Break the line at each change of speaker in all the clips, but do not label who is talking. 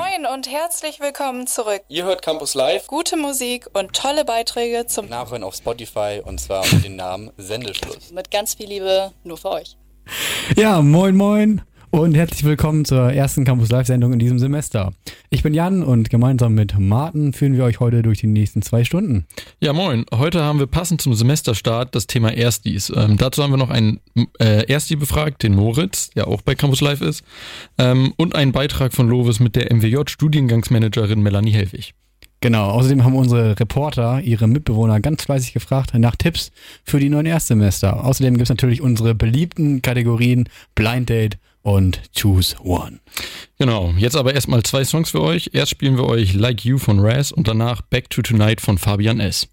Moin und herzlich willkommen zurück.
Ihr hört Campus Live.
Gute Musik und tolle Beiträge zum
Nachhören auf Spotify und zwar mit dem Namen Sendeschluss.
Mit ganz viel Liebe nur für euch.
Ja, moin moin und herzlich willkommen zur ersten Campus Live Sendung in diesem Semester. Ich bin Jan und gemeinsam mit Martin führen wir euch heute durch die nächsten zwei Stunden.
Ja, moin. Heute haben wir passend zum Semesterstart das Thema Erstis. Ähm, dazu haben wir noch einen äh, Ersti befragt, den Moritz, der auch bei Campus Live ist, ähm, und einen Beitrag von Lovis mit der MWJ-Studiengangsmanagerin Melanie Helfig.
Genau, außerdem haben unsere Reporter ihre Mitbewohner ganz fleißig gefragt nach Tipps für die neuen Erstsemester. Außerdem gibt es natürlich unsere beliebten Kategorien Blind Date und Choose One.
Genau, jetzt aber erstmal zwei Songs für euch. Erst spielen wir euch Like You von Raz und danach Back to Tonight von Fabian S.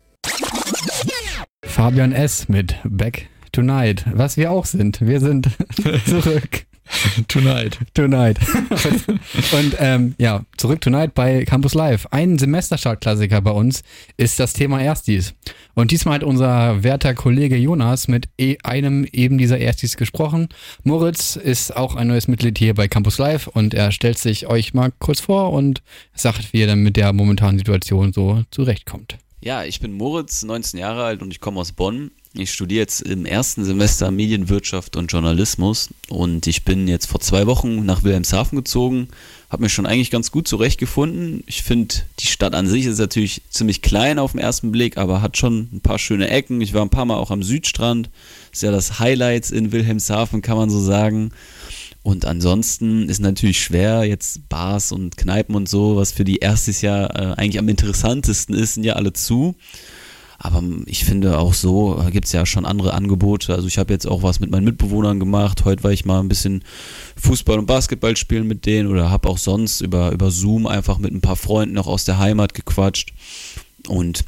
Fabian S. mit Back Tonight, was wir auch sind. Wir sind zurück.
Tonight.
Tonight. und ähm, ja, zurück Tonight bei Campus Live. Ein Semesterstart-Klassiker bei uns ist das Thema Erstis. Und diesmal hat unser werter Kollege Jonas mit e einem eben dieser Erstis gesprochen. Moritz ist auch ein neues Mitglied hier bei Campus Live und er stellt sich euch mal kurz vor und sagt, wie er dann mit der momentanen Situation so zurechtkommt.
Ja, ich bin Moritz, 19 Jahre alt und ich komme aus Bonn. Ich studiere jetzt im ersten Semester Medienwirtschaft und Journalismus und ich bin jetzt vor zwei Wochen nach Wilhelmshaven gezogen, habe mich schon eigentlich ganz gut zurechtgefunden. Ich finde, die Stadt an sich ist natürlich ziemlich klein auf den ersten Blick, aber hat schon ein paar schöne Ecken. Ich war ein paar Mal auch am Südstrand, ist ja das Highlight in Wilhelmshaven, kann man so sagen. Und ansonsten ist natürlich schwer, jetzt Bars und Kneipen und so, was für die erstes Jahr äh, eigentlich am interessantesten ist, sind ja alle zu. Aber ich finde auch so gibt es ja schon andere Angebote. Also ich habe jetzt auch was mit meinen Mitbewohnern gemacht. Heute war ich mal ein bisschen Fußball und Basketball spielen mit denen oder habe auch sonst über, über Zoom einfach mit ein paar Freunden noch aus der Heimat gequatscht. Und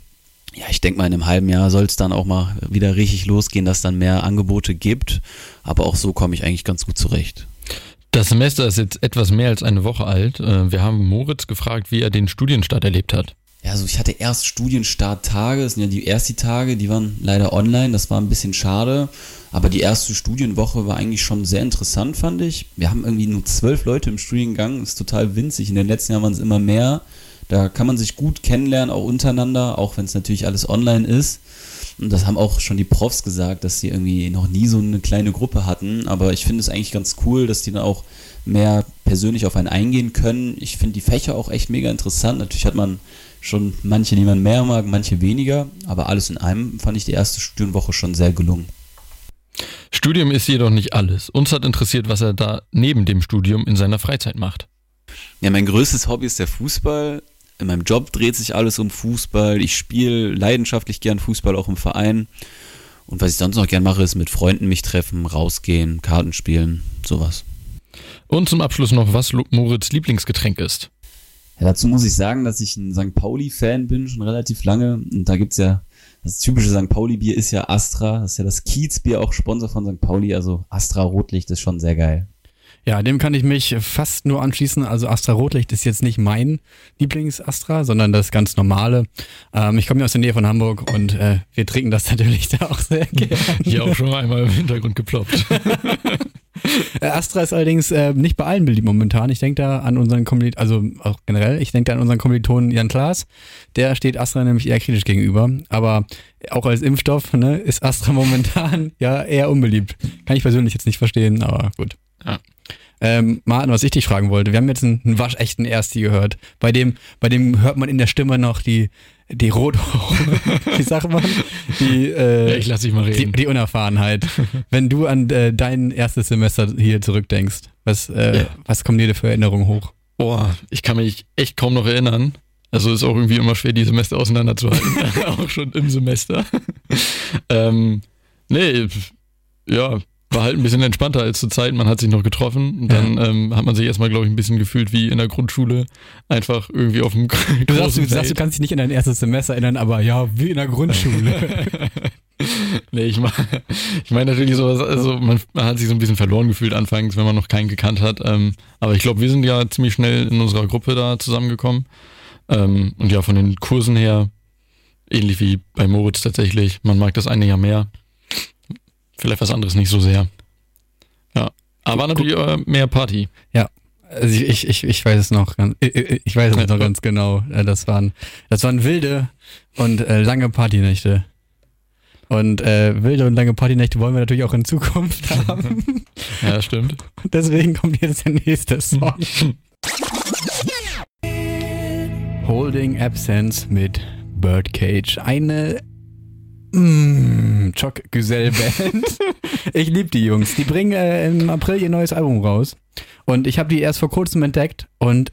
ja, ich denke mal, in einem halben Jahr soll es dann auch mal wieder richtig losgehen, dass dann mehr Angebote gibt. Aber auch so komme ich eigentlich ganz gut zurecht.
Das Semester ist jetzt etwas mehr als eine Woche alt. Äh, wir haben Moritz gefragt, wie er den Studienstart erlebt hat.
Ja, also ich hatte erst Studienstarttage, das sind ja die ersten Tage, die waren leider online, das war ein bisschen schade. Aber die erste Studienwoche war eigentlich schon sehr interessant, fand ich. Wir haben irgendwie nur zwölf Leute im Studiengang, ist total winzig. In den letzten Jahren waren es immer mehr. Da kann man sich gut kennenlernen, auch untereinander, auch wenn es natürlich alles online ist. Und das haben auch schon die Profs gesagt, dass sie irgendwie noch nie so eine kleine Gruppe hatten. Aber ich finde es eigentlich ganz cool, dass die dann auch mehr persönlich auf einen eingehen können. Ich finde die Fächer auch echt mega interessant. Natürlich hat man schon manche, die man mehr mag, manche weniger. Aber alles in einem fand ich die erste Studienwoche schon sehr gelungen.
Studium ist jedoch nicht alles. Uns hat interessiert, was er da neben dem Studium in seiner Freizeit macht.
Ja, mein größtes Hobby ist der Fußball. In meinem Job dreht sich alles um Fußball. Ich spiele leidenschaftlich gern Fußball auch im Verein. Und was ich sonst noch gern mache, ist mit Freunden mich treffen, rausgehen, Karten spielen, sowas.
Und zum Abschluss noch, was Moritz Lieblingsgetränk ist.
Ja, dazu muss ich sagen, dass ich ein St. Pauli-Fan bin, schon relativ lange. Und da gibt's ja, das typische St. Pauli-Bier ist ja Astra. Das ist ja das Kiez-Bier, auch Sponsor von St. Pauli. Also Astra Rotlicht ist schon sehr geil.
Ja, dem kann ich mich fast nur anschließen. Also Astra Rotlicht ist jetzt nicht mein Lieblings-Astra, sondern das ganz normale. Ähm, ich komme ja aus der Nähe von Hamburg und äh, wir trinken das natürlich da auch sehr gerne.
Hier auch schon einmal im Hintergrund geploppt.
Äh, Astra ist allerdings äh, nicht bei allen beliebt momentan. Ich denke da an unseren Kommilitonen, also auch generell, ich denke da an unseren Kommilitonen Jan Klaas. Der steht Astra nämlich eher kritisch gegenüber. Aber auch als Impfstoff ne, ist Astra momentan ja eher unbeliebt. Kann ich persönlich jetzt nicht verstehen, aber gut.
Ja.
Ähm, Martin, was ich dich fragen wollte, wir haben jetzt einen, einen waschechten Ersti gehört. Bei dem, bei dem hört man in der Stimme noch die, die Rot, wie sagt man? Die, äh,
Ja, ich lass dich mal reden.
Die, die Unerfahrenheit. Wenn du an äh, dein erstes Semester hier zurückdenkst, was, äh,
Ja.
was kommen dir da für Erinnerungen hoch?
Boah, ich kann mich echt kaum noch erinnern. Also ist auch irgendwie immer schwer, die Semester auseinanderzuhalten. auch schon im Semester. ähm, nee, ja, war halt ein bisschen entspannter als zur Zeit. Man hat sich noch getroffen und dann ähm, hat man sich erstmal, glaube ich, ein bisschen gefühlt wie in der Grundschule. Einfach irgendwie auf dem
Du sagst, du, sagst, du kannst dich nicht an dein erstes Semester erinnern, aber ja, wie in der Grundschule.
Nee, ich meine ich mein natürlich sowas, also man, man hat sich so ein bisschen verloren gefühlt anfangs, wenn man noch keinen gekannt hat. Ähm, aber ich glaube, wir sind ja ziemlich schnell in unserer Gruppe da zusammengekommen. Ähm, und ja, von den Kursen her, ähnlich wie bei Moritz tatsächlich, man mag das eine ja mehr. Vielleicht was anderes nicht so sehr. Ja. Aber war natürlich äh, mehr Party.
Also ich, ich, ich, ich weiß es noch ganz, ich, ich weiß es noch ganz genau. Äh, Das waren, das waren wilde und äh, lange Partynächte. Und äh, wilde und lange Partynächte wollen wir natürlich auch in Zukunft haben.
Ja, stimmt.
Und deswegen kommt jetzt der nächste Song. Holding Absence mit Birdcage. Eine mm, Choc Güzel Band. ich liebe die Jungs. Die bringen äh, im April ihr neues Album raus. Und ich habe die erst vor kurzem entdeckt. Und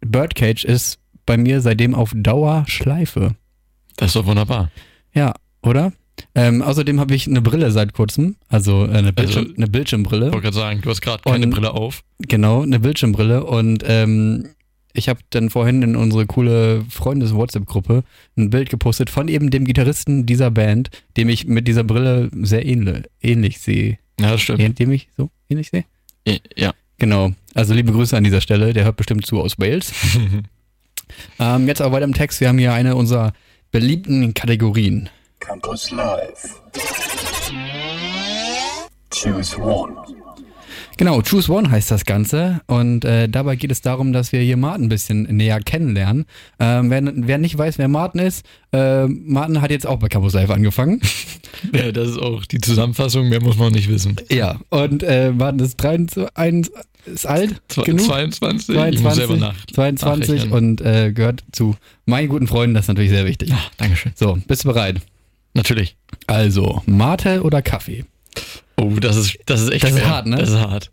Birdcage ist bei mir seitdem auf Dauer Schleife.
Das ist doch wunderbar.
Ja, oder? Ähm, außerdem habe ich eine Brille seit kurzem. Also äh, eine, Bildschirm,
Also-
eine Bildschirmbrille.
Ich wollte gerade sagen, du hast gerade keine
Und-
Brille auf.
Genau, eine Bildschirmbrille und ähm, ich habe dann vorhin in unsere coole Freundes-WhatsApp-Gruppe ein Bild gepostet von eben dem Gitarristen dieser Band, dem ich mit dieser Brille sehr ähnlich, ähnlich sehe.
Ja, das stimmt.
Dem ich so ähnlich sehe?
Ja.
Genau. Also liebe Grüße an dieser Stelle. Der hört bestimmt zu aus Wales. ähm, jetzt aber weiter im Text. Wir haben hier eine unserer beliebten Kategorien.
Campus Live. Choose one.
Genau, Choose One heißt das Ganze und äh, dabei geht es darum, dass wir hier Martin ein bisschen näher kennenlernen. Ähm, wer, wer nicht weiß, wer Martin ist, äh, Martin hat jetzt auch bei Campus Live angefangen.
ja, das ist auch die Zusammenfassung, mehr muss man nicht wissen.
ja, und äh, Martin ist 23, ist alt
Zwe-
genug.
22, ich muss selber nach.
22
nachrechnen.
und äh, gehört zu meinen guten Freunden, das ist natürlich sehr wichtig.
Ah, Dankeschön.
So, bist du bereit?
Natürlich.
Also, Mate oder Kaffee?
Oh, das ist, das ist echt
Das ist hart, ne?
Das ist hart.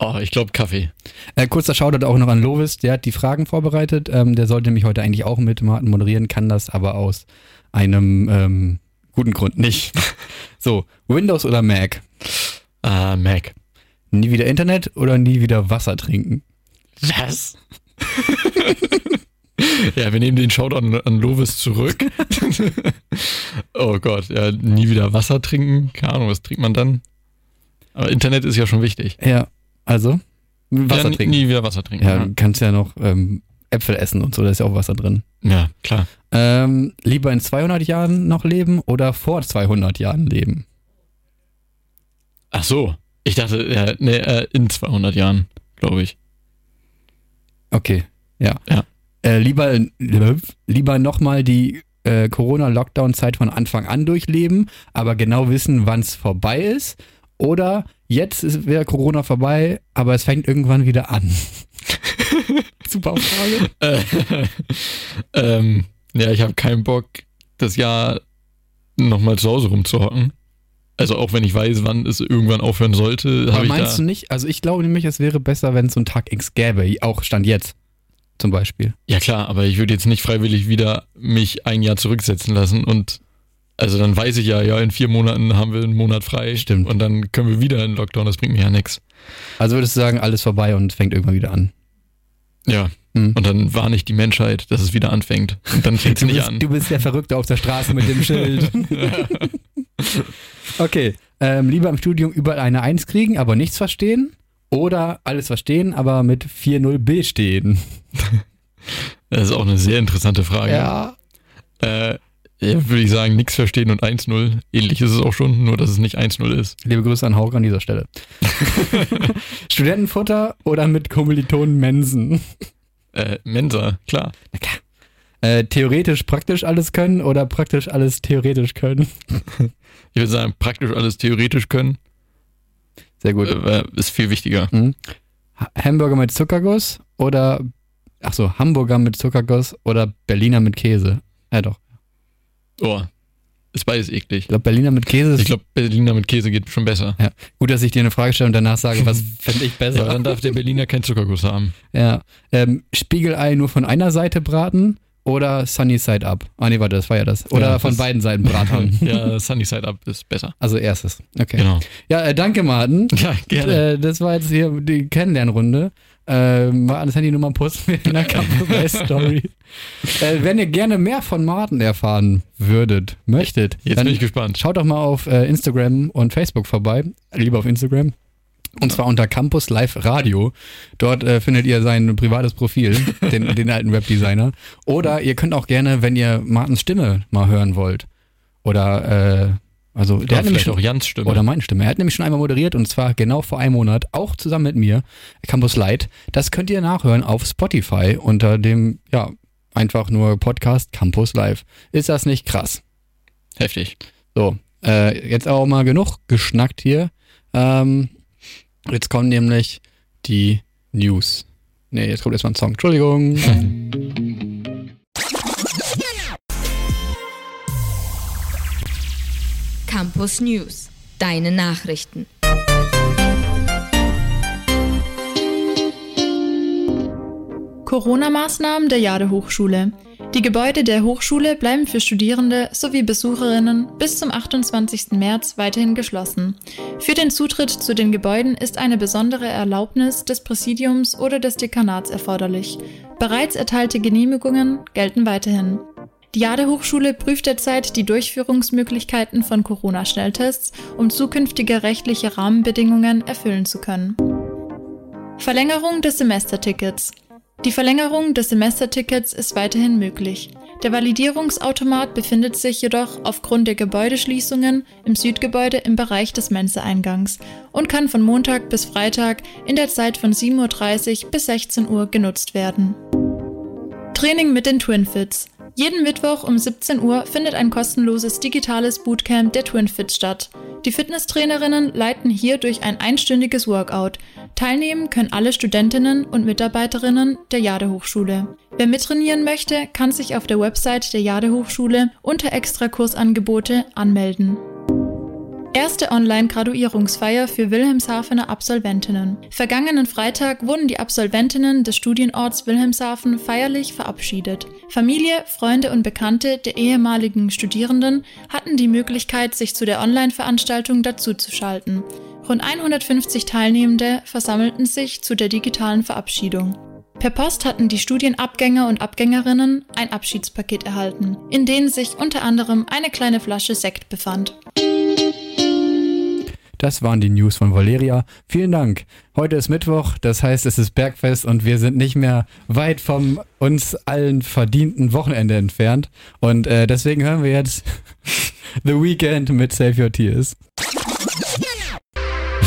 Oh, ich glaube Kaffee.
Äh, kurzer Shoutout auch noch an Lovis, der hat die Fragen vorbereitet. Ähm, der sollte mich heute eigentlich auch mit Martin moderieren, kann das aber aus einem ähm, guten Grund nicht. So, Windows oder Mac?
Ah, Mac.
Nie wieder Internet oder nie wieder Wasser trinken?
Was? ja, wir nehmen den Shoutout an, Lovis zurück. oh Gott, ja, nie wieder Wasser trinken. Keine Ahnung, was trinkt man dann? Aber Internet ist ja schon wichtig.
Ja, also Wasser
ja, nie-
trinken.
Nie wieder Wasser trinken.
Ja, du kannst ja noch ähm, Äpfel essen und so, da ist ja auch Wasser drin.
ja klar.
Ähm, lieber in 200 Jahren noch leben oder vor 200 Jahren leben?
Ach so. Ich dachte, ja, nee, äh, in 200 Jahren, glaube ich.
Okay, ja.
Ja.
Äh, lieber lieber nochmal die äh, Corona-Lockdown-Zeit von Anfang an durchleben, aber genau wissen, wann es vorbei ist. Oder jetzt ist wieder Corona vorbei, aber es fängt irgendwann wieder an. Super Frage.
Äh, ähm, ja, ich habe keinen Bock, das Jahr nochmal zu Hause rumzuhocken. Also auch wenn ich weiß, wann es irgendwann aufhören sollte,
Aber meinst du nicht? Also ich glaube nämlich, es wäre besser, wenn es so einen Tag X gäbe, auch Stand jetzt zum Beispiel.
Ja klar, aber ich würde jetzt nicht freiwillig wieder mich ein Jahr zurücksetzen lassen und also dann weiß ich ja, ja, in vier Monaten haben wir einen Monat frei.
Stimmt.
Und dann können wir wieder in Lockdown, das bringt mir ja nichts.
Also würdest du sagen, alles vorbei und fängt irgendwann wieder an.
Ja.
Mhm.
Und dann warne ich die Menschheit, dass es wieder anfängt. Und dann fängt es nicht
bist,
an.
du bist der Verrückte auf der Straße mit dem Schild. okay, ähm, lieber im Studium überall eine Eins kriegen, aber nichts verstehen. Oder alles verstehen, aber mit 4-0 B stehen.
Das ist auch eine sehr interessante Frage.
Ja.
Äh, ja, würde ich sagen, nichts verstehen und 1-0. Ähnlich ist es auch schon, nur dass es nicht 1-0 ist.
Liebe Grüße an Hauke an dieser Stelle. Studentenfutter oder mit Kommilitonen Mensen?
Äh, Mensa, klar.
Äh, theoretisch praktisch alles können oder praktisch alles theoretisch können?
Ich würde sagen, praktisch alles theoretisch können,
Sehr gut.
äh, ist viel wichtiger.
Ha- Hamburger mit Zuckerguss oder, ach so, Hamburger mit Zuckerguss oder Berliner mit Käse? Ja doch.
Oh, ist beides eklig.
Ich glaube, Berliner mit Käse ist
Ich glaube, Berliner mit Käse geht schon besser.
Ja, gut, dass ich dir eine Frage stelle und danach sage, was fände ich
Ja,
besser.
dann darf der Berliner keinen Zuckerguss haben.
Ja. Ähm, Spiegelei nur von einer Seite braten oder Sunny Side Up? Ah, nee, warte, das war ja das. Oder
Ja,
von
das-
beiden Seiten braten.
ja, Sunny Side Up ist besser.
Also erstes. Okay.
Genau.
Ja, äh, danke, Martin.
Ja, gerne.
Äh, das war jetzt hier die Kennenlernrunde. Äh, Martins Handynummer posten wir in der Campus Story. Äh, wenn ihr gerne mehr von Martin erfahren würdet, möchtet,
Jetzt bin ich gespannt.
Schaut doch mal auf äh, Instagram und Facebook vorbei. Lieber auf Instagram. Und zwar unter Campus Live Radio. Dort äh, findet ihr sein privates Profil, den, den alten Webdesigner. Oder ihr könnt auch gerne, wenn ihr Martins Stimme mal hören wollt, oder äh, Also der
Der
hat nämlich schon,
auch Jans Stimme.
oder meine Stimme. Er hat nämlich schon einmal moderiert und zwar genau vor einem Monat, auch zusammen mit mir, Campus Light. Das könnt ihr nachhören auf Spotify unter dem, ja, einfach nur Podcast Campus Live. Ist das nicht krass?
Heftig.
So, äh, jetzt auch mal genug geschnackt hier. Ähm, jetzt kommen nämlich die News. Nee, jetzt kommt erstmal ein Song. Entschuldigung.
Campus News. Deine Nachrichten.
Corona-Maßnahmen der Jade Hochschule. Die Gebäude der Hochschule bleiben für Studierende sowie Besucherinnen bis zum 28. März weiterhin geschlossen. Für den Zutritt zu den Gebäuden ist eine besondere Erlaubnis des Präsidiums oder des Dekanats erforderlich. Bereits erteilte Genehmigungen gelten weiterhin. Die Jade Hochschule prüft derzeit die Durchführungsmöglichkeiten von Corona-Schnelltests, um zukünftige rechtliche Rahmenbedingungen erfüllen zu können. Verlängerung des Semestertickets. Die Verlängerung des Semestertickets ist weiterhin möglich. Der Validierungsautomat befindet sich jedoch aufgrund der Gebäudeschließungen im Südgebäude im Bereich des Mensa-Eingangs und kann von Montag bis Freitag in der Zeit von 7.30 Uhr bis 16 Uhr genutzt werden. Training mit den Twinfits. Jeden Mittwoch um 17 Uhr findet ein kostenloses digitales Bootcamp der Twinfit statt. Die Fitnesstrainerinnen leiten hier durch ein einstündiges Workout. Teilnehmen können alle Studentinnen und Mitarbeiterinnen der Jade Hochschule. Wer mittrainieren möchte, kann sich auf der Website der Jade Hochschule unter Extrakursangebote anmelden. Erste Online-Graduierungsfeier für Wilhelmshavener Absolventinnen. Vergangenen Freitag wurden die Absolventinnen des Studienorts Wilhelmshaven feierlich verabschiedet. Familie, Freunde und Bekannte der ehemaligen Studierenden hatten die Möglichkeit, sich zu der Online-Veranstaltung dazuzuschalten. Rund 150 Teilnehmende versammelten sich zu der digitalen Verabschiedung. Per Post hatten die Studienabgänger und Abgängerinnen ein Abschiedspaket erhalten, in dem sich unter anderem eine kleine Flasche Sekt befand.
Das waren die News von Valeria. Vielen Dank. Heute ist Mittwoch, das heißt, es ist Bergfest und wir sind nicht mehr weit vom uns allen verdienten Wochenende entfernt. Und äh, deswegen hören wir jetzt The Weekend mit Save Your Tears.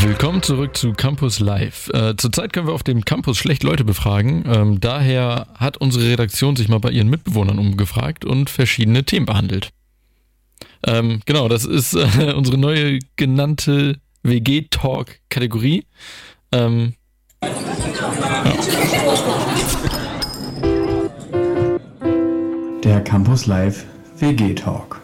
Willkommen zurück zu Campus Live. Äh, zurzeit können wir auf dem Campus schlecht Leute befragen. Ähm, daher hat unsere Redaktion sich mal bei ihren Mitbewohnern umgefragt und verschiedene Themen behandelt. Ähm, genau, das ist äh, unsere neue genannte WG-Talk-Kategorie. Ähm,
Der Campus Live WG Talk.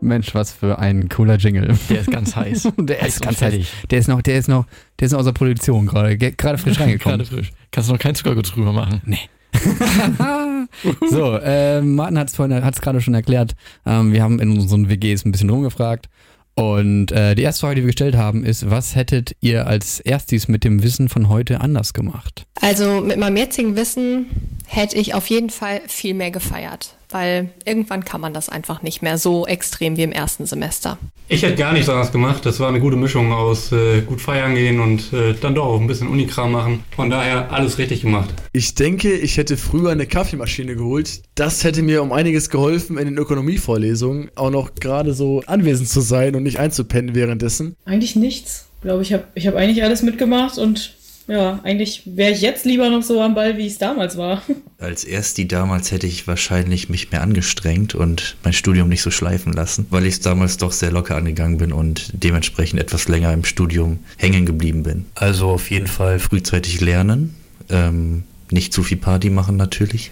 Mensch, was für ein cooler Jingle.
der ist ganz heiß.
Der
Heiß
ist ganz heiß.
fertig.
Der ist noch, der ist noch, der ist noch aus der Produktion gerade, ge- gerade frisch reingekommen.
Gerade frisch. Kannst du noch kein Zuckerguss drüber machen?
Nee. so, äh, Martin hat es vorhin, hat es gerade schon erklärt. Ähm, wir haben in unseren WGs ein bisschen rumgefragt. Und äh, die erste Frage, die wir gestellt haben, ist, was hättet ihr als erstes mit dem Wissen von heute anders gemacht?
Also mit meinem jetzigen Wissen hätte ich auf jeden Fall viel mehr gefeiert, weil irgendwann kann man das einfach nicht mehr so extrem wie im ersten Semester.
Ich hätte gar nichts anderes gemacht. Das war eine gute Mischung aus äh, gut feiern gehen und äh, dann doch auch ein bisschen Unikram machen. Von daher alles richtig gemacht.
Ich denke, ich hätte früher eine Kaffeemaschine geholt. Das hätte mir um einiges geholfen, in den Ökonomievorlesungen auch noch gerade so anwesend zu sein und nicht einzupennen währenddessen.
Eigentlich nichts. Ich glaube, ich habe ich hab eigentlich alles mitgemacht und ja, eigentlich wäre ich jetzt lieber noch so am Ball, wie es damals war.
Als Ersti damals hätte ich wahrscheinlich mich mehr angestrengt und mein Studium nicht so schleifen lassen, weil ich es damals doch sehr locker angegangen bin und dementsprechend etwas länger im Studium hängen geblieben bin. Also auf jeden Fall frühzeitig lernen, ähm, nicht zu viel Party machen natürlich.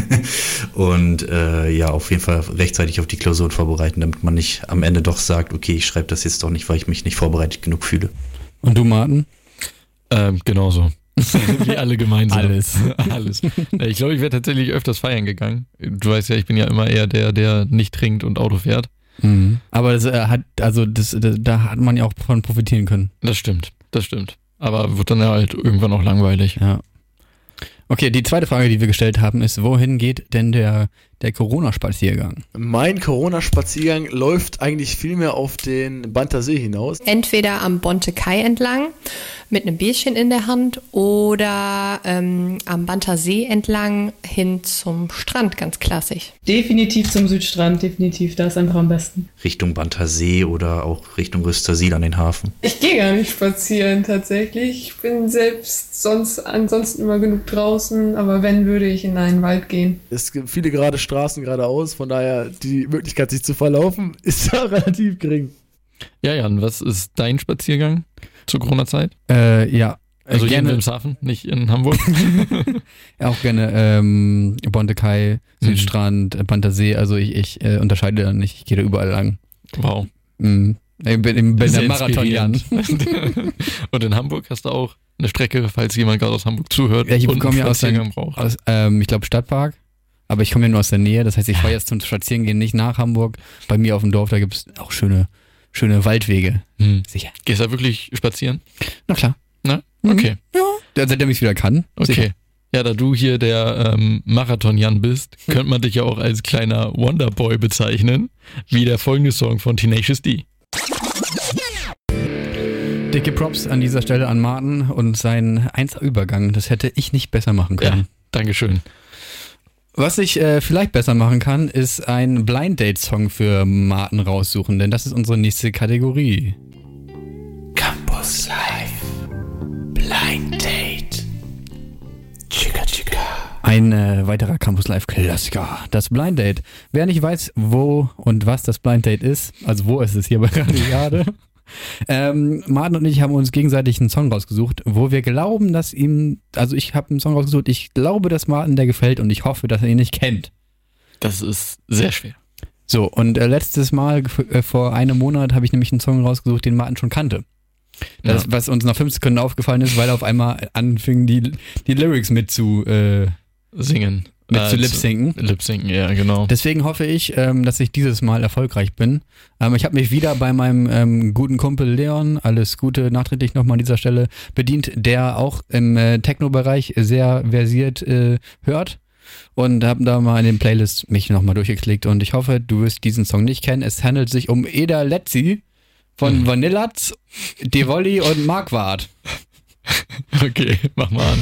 und äh, ja, auf jeden Fall rechtzeitig auf die Klausuren vorbereiten, damit man nicht am Ende doch sagt, okay, ich schreibe das jetzt doch nicht, weil ich mich nicht vorbereitet genug fühle.
Und du, Martin?
Ähm, genauso. Wie alle gemeinsam.
Alles.
Alles. Ich glaube, ich wäre tatsächlich öfters feiern gegangen. Du weißt ja, ich bin ja immer eher der, der nicht trinkt und Auto fährt.
Mhm. Aber das äh, hat, also das, das, da hat man ja auch von profitieren können.
Das stimmt, das stimmt. Aber wird dann ja halt irgendwann auch langweilig.
Ja. Okay, die zweite Frage, die wir gestellt haben, ist, wohin geht denn der, der Corona-Spaziergang?
Mein Corona-Spaziergang läuft eigentlich vielmehr auf den Bantersee hinaus.
Entweder am Bonte Kai entlang mit einem Bierchen in der Hand oder ähm, am Bantersee entlang hin zum Strand, ganz klassisch.
Definitiv zum Südstrand, definitiv. Da ist einfach am besten.
Richtung Bantersee oder auch Richtung Rüstersiel an den Hafen.
Ich gehe gar nicht spazieren tatsächlich. Ich bin selbst sonst ansonsten immer genug draußen, aber wenn würde ich in einen Wald gehen.
Es gibt viele gerade Straßen geradeaus, von daher die Möglichkeit, sich zu verlaufen, ist da relativ gering.
Ja, Jan, was ist dein Spaziergang zur Corona-Zeit?
Äh, ja.
Also hier in
gerne,
Wilhelmshaven, nicht in Hamburg.
auch gerne ähm, Bonte Kai, Südstrand, mhm. Pantersee. Also ich, ich äh, unterscheide da nicht. Ich gehe da überall lang.
Wow.
Mhm. Ich bin, ich bin der Marathon, Jan.
Und in Hamburg hast du auch eine Strecke, falls jemand gerade aus Hamburg zuhört.
Ja, ich komme ja aus, der, aus ähm, ich glaube, Stadtpark. Aber ich komme ja nur aus der Nähe. Das heißt, ich fahre jetzt zum Spazierengehen nicht nach Hamburg. Bei mir auf dem Dorf, da gibt es auch schöne, schöne Waldwege.
Hm. Sicher. Gehst du da wirklich spazieren?
Na klar.
Na? Okay.
Mhm. Ja. Seitdem ich es wieder kann.
Okay.
Sicher.
Ja, da du hier der ähm, Marathon-Jan bist, könnte man dich ja auch als kleiner Wonderboy bezeichnen, wie der folgende Song von Tenacious D.
Dicke Props an dieser Stelle an Martin und seinen 1-Übergang. Das hätte ich nicht besser machen können.
Ja, Dankeschön.
Was ich äh, vielleicht besser machen kann, ist ein Blind Date Song für Martin raussuchen, denn das ist unsere nächste Kategorie.
Campus Live. Blind Date. Chica Chica.
Ein äh, weiterer Campus Live Klassiker, das Blind Date. Wer nicht weiß, wo und was das Blind Date ist, also wo ist es hier bei Radio gerade? Ähm, Martin und ich haben uns gegenseitig einen Song rausgesucht, wo wir glauben, dass ihm, also ich habe einen Song rausgesucht, ich glaube, dass Martin der gefällt und ich hoffe, dass er ihn nicht kennt.
Das ist sehr schwer.
So, und äh, letztes Mal, äh, vor einem Monat, habe ich nämlich einen Song rausgesucht, den Martin schon kannte. Das,
Ja.
Was uns nach fünf Sekunden aufgefallen ist, weil er auf einmal anfing, die, die Lyrics mit zu, äh,
Singen.
Mit
Äh,
zu lip-sinken.
Lip-sinken, ja, genau.
Deswegen hoffe ich, ähm, dass ich dieses Mal erfolgreich bin. Ähm, ich habe mich wieder bei meinem ähm, guten Kumpel Leon, alles Gute nachträglich nochmal an dieser Stelle, bedient, der auch im äh, Techno-Bereich sehr versiert äh, hört. Und habe da mal in den Playlists mich nochmal durchgeklickt und ich hoffe, du wirst diesen Song nicht kennen. Es handelt sich um Eda Letzi von Vanillatz, Devoli und Marquardt.
Okay, mach mal an.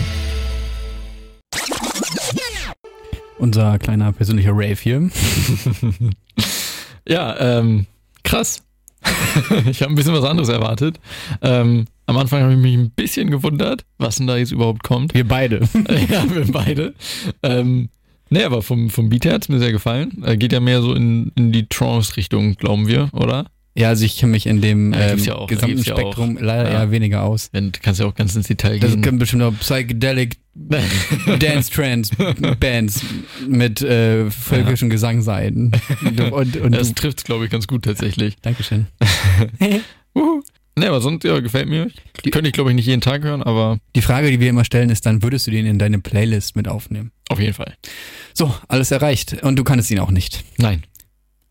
Unser kleiner persönlicher Rave hier.
Ja, ähm, krass. ich habe ein bisschen was anderes erwartet. Ähm, am Anfang habe ich mich ein bisschen gewundert, was denn da jetzt überhaupt kommt.
Wir beide.
ja, wir beide. Ähm, nee, aber vom, vom Beat her hat es mir sehr gefallen. Äh, geht ja mehr so in, in die Trance-Richtung, glauben wir, oder?
Ja, also ich kenne mich in dem
Ja,
ähm,
ja auch,
gesamten
gibt's ja.
Spektrum leider eher weniger aus.
Wenn, du kannst ja auch ganz ins Detail
Das
gehen.
können bestimmt auch Psychedelic Dance Trance Bands mit äh, völkischen Gesang sein. Und, und
das trifft glaube ich, ganz gut tatsächlich.
Dankeschön.
Uhu. Nee, aber sonst, ja, gefällt mir. Könnte ich, glaube ich, nicht jeden Tag hören, aber
Die Frage, die wir immer stellen, ist dann, würdest du den in deine Playlist mit aufnehmen?
auf jeden Fall.
So, alles erreicht. Und du kannst ihn auch nicht.
Nein.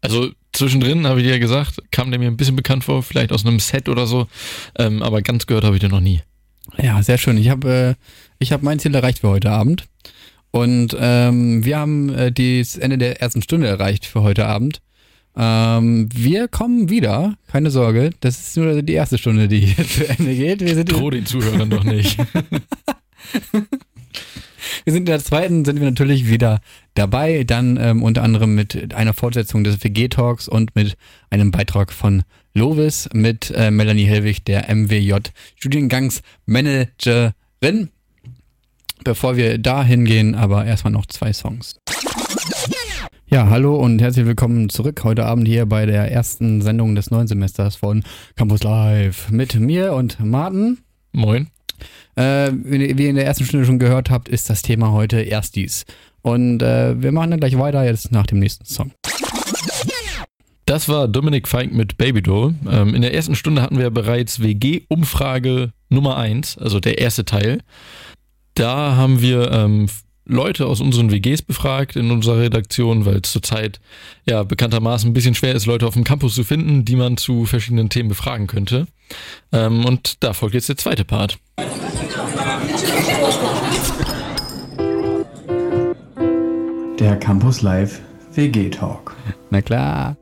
Also zwischendrin, habe ich dir ja gesagt, kam der mir ein bisschen bekannt vor, vielleicht aus einem Set oder so. Ähm, aber ganz gehört habe ich den noch nie.
Ja, sehr schön. Ich habe äh, ich hab mein Ziel erreicht für heute Abend. Und ähm, wir haben äh, das Ende der ersten Stunde erreicht für heute Abend. Ähm, wir kommen wieder, keine Sorge. Das ist nur die erste Stunde, die hier zu Ende geht. Wir sind,
Droh den Zuhörern doch nicht.
wir sind in der zweiten, sind wir natürlich wieder dabei. Dann ähm, unter anderem mit einer Fortsetzung des WG-Talks und mit einem Beitrag von Lovis mit äh, Melanie Hellwig, der MWJ Studiengangsmanagerin. Bevor wir da hingehen, aber erstmal noch zwei Songs. Ja, hallo und herzlich willkommen zurück heute Abend hier bei der ersten Sendung des neuen Semesters von Campus Live mit mir und Martin.
Moin.
Äh, wie ihr in der ersten Stunde schon gehört habt, ist das Thema heute Erstis. Und äh, wir machen dann gleich weiter jetzt nach dem nächsten Song.
Das war Dominik Feig mit Baby Doll. Ähm, in der ersten Stunde hatten wir bereits WG-Umfrage Nummer 1, also der erste Teil. Da haben wir ähm, Leute aus unseren WGs befragt in unserer Redaktion, weil es zurzeit ja bekanntermaßen ein bisschen schwer ist, Leute auf dem Campus zu finden, die man zu verschiedenen Themen befragen könnte. Ähm, und da folgt jetzt der zweite Part.
Der Campus Live WG Talk.
Na klar.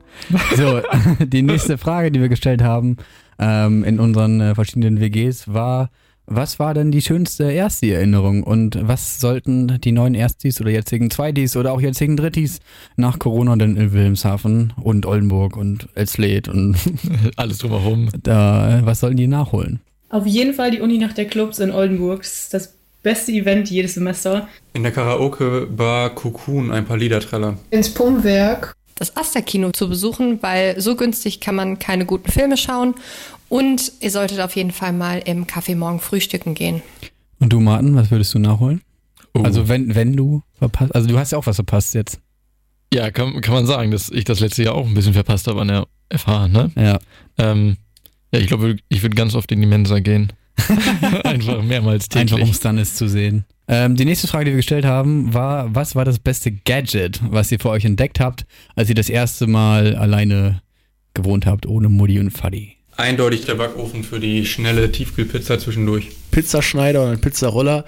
So, die nächste Frage, die wir gestellt haben ähm, in unseren äh, verschiedenen WGs war, was war denn die schönste Ersti-Erinnerung und was sollten die neuen Erstis oder jetzigen Zweitis oder auch jetzigen Drittis nach Corona denn in Wilhelmshaven und Oldenburg und Elsleet und
alles drumherum,
da, was sollten die nachholen?
Auf jeden Fall die Uni nach der Clubs in Oldenburg. Das ist das beste Event jedes Semester.
In der Karaoke-Bar Cocoon ein paar Lieder trällern.
Ins Pumpwerk.
Das Aster-Kino zu besuchen, weil so günstig kann man keine guten Filme schauen. Und ihr solltet auf jeden Fall mal im Café morgen frühstücken gehen.
Und du, Martin, was würdest du nachholen?
Oh.
Also wenn, wenn du verpasst, also du hast ja auch was verpasst jetzt.
Ja, kann, kann man sagen, dass ich das letzte Jahr auch ein bisschen verpasst habe an der FH, ne?
Ja.
Ähm, ja, ich glaube, ich würde ganz oft in die Mensa gehen. Einfach mehrmals täglich.
Einfach um es dann ist zu sehen. Ähm, die nächste Frage, die wir gestellt haben, war, was war das beste Gadget, was ihr für euch entdeckt habt, als ihr das erste Mal alleine gewohnt habt, ohne Mutti und Faddy?
Eindeutig der Backofen für die schnelle Tiefkühlpizza zwischendurch.
Pizzaschneider oder ein Pizzaroller.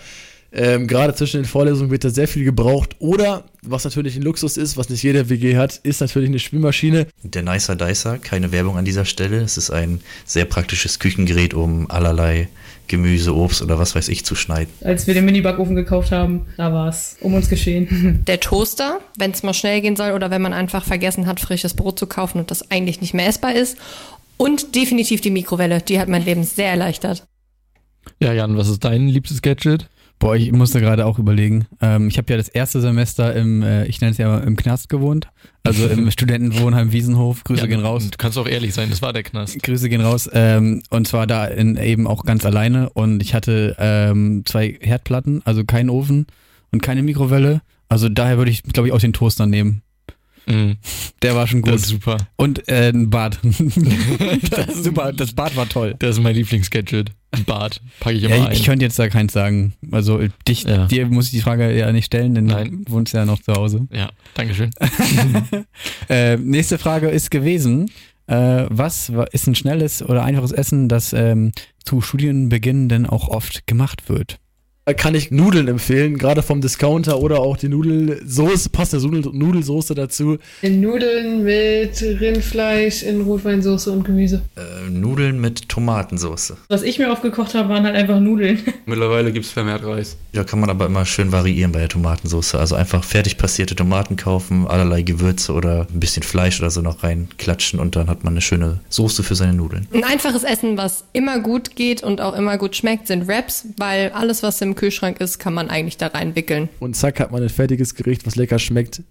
Ähm, Gerade zwischen den Vorlesungen wird da sehr viel gebraucht. Oder, was natürlich ein Luxus ist, was nicht jeder WG hat, ist natürlich eine Spülmaschine.
Der Nicer Dicer, keine Werbung an dieser Stelle. Es ist ein sehr praktisches Küchengerät, um allerlei Gemüse, Obst oder was weiß ich zu schneiden.
Als wir den Mini-Backofen gekauft haben, da war es um uns geschehen.
Der Toaster, wenn es mal schnell gehen soll oder wenn man einfach vergessen hat, frisches Brot zu kaufen und das eigentlich nicht mehr essbar ist. Und definitiv die Mikrowelle, die hat mein Leben sehr erleichtert.
Ja, Jan, was ist dein liebstes Gadget?
Boah, ich musste gerade auch überlegen. Ähm, ich habe ja das erste Semester im, äh, ich nenne es ja im Knast gewohnt, also im Studentenwohnheim Wiesenhof. Grüße
Ja,
gehen raus.
Du kannst auch ehrlich sein, das war der Knast.
Grüße gehen raus. Ähm, und zwar da in, eben auch ganz alleine. Und ich hatte ähm, zwei Herdplatten, also keinen Ofen und keine Mikrowelle. Also daher würde ich, glaube ich, auch den Toaster nehmen.
Mhm.
Der war schon gut.
Das ist super.
Und äh, ein Bad. das ist super. Das Bad war toll.
Das ist mein Lieblingsgadget. Ein Bad. Packe ich immer
Ja,
ein.
ich, ich könnte jetzt da keins sagen. Also dich,
Ja.
dir muss ich die Frage ja nicht stellen, denn
Nein.
du wohnst ja noch zu Hause.
ja, Dankeschön.
Äh, nächste Frage ist gewesen, äh, was wa- ist ein schnelles oder einfaches Essen, das ähm, zu Studienbeginn denn auch oft gemacht wird?
Da kann ich Nudeln empfehlen, gerade vom Discounter oder auch die Nudelsoße, passt eine Nudel Nudelsoße dazu.
In Nudeln mit Rindfleisch, in Rotweinsauce und Gemüse.
Äh, Nudeln mit Tomatensauce.
Was ich mir aufgekocht habe, waren halt einfach Nudeln.
Mittlerweile gibt es vermehrt Reis.
Ja, kann man aber immer schön variieren bei der Tomatensauce. Also einfach fertig passierte Tomaten kaufen, allerlei Gewürze oder ein bisschen Fleisch oder so noch reinklatschen und dann hat man eine schöne Soße für seine Nudeln.
Ein einfaches Essen, was immer gut geht und auch immer gut schmeckt, sind Wraps, weil alles, was im Kühlschrank ist, kann man eigentlich da reinwickeln.
Und zack hat man ein fertiges Gericht, was lecker schmeckt.